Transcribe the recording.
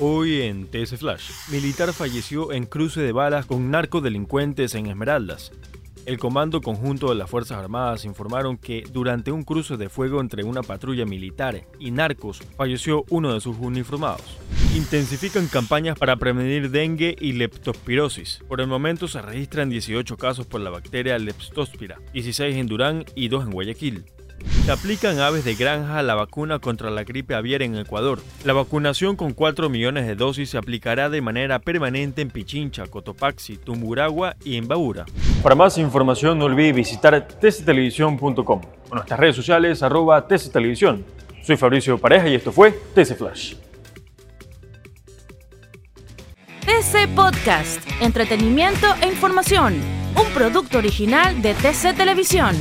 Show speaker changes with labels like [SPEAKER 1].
[SPEAKER 1] Hoy en TS Flash, militar falleció en cruce de balas con narcodelincuentes en Esmeraldas. El Comando Conjunto de las Fuerzas Armadas informaron que durante un cruce de fuego entre una patrulla militar y narcos falleció uno de sus uniformados. Intensifican campañas para prevenir dengue y leptospirosis. Por el momento se registran 18 casos por la bacteria Leptospira, 16 en Durán y 2 en Guayaquil. Se aplican aves de granja la vacuna contra la gripe aviar en Ecuador. La vacunación con 4 millones de dosis se aplicará de manera permanente en Pichincha, Cotopaxi, Tumburagua y en Baura. Para más información no olvide visitar tctelevisión.com o nuestras redes sociales arroba tctelevisión. Soy Fabricio Pareja y esto fue TC Flash.
[SPEAKER 2] TC Podcast, entretenimiento e información, un producto original de TC Televisión.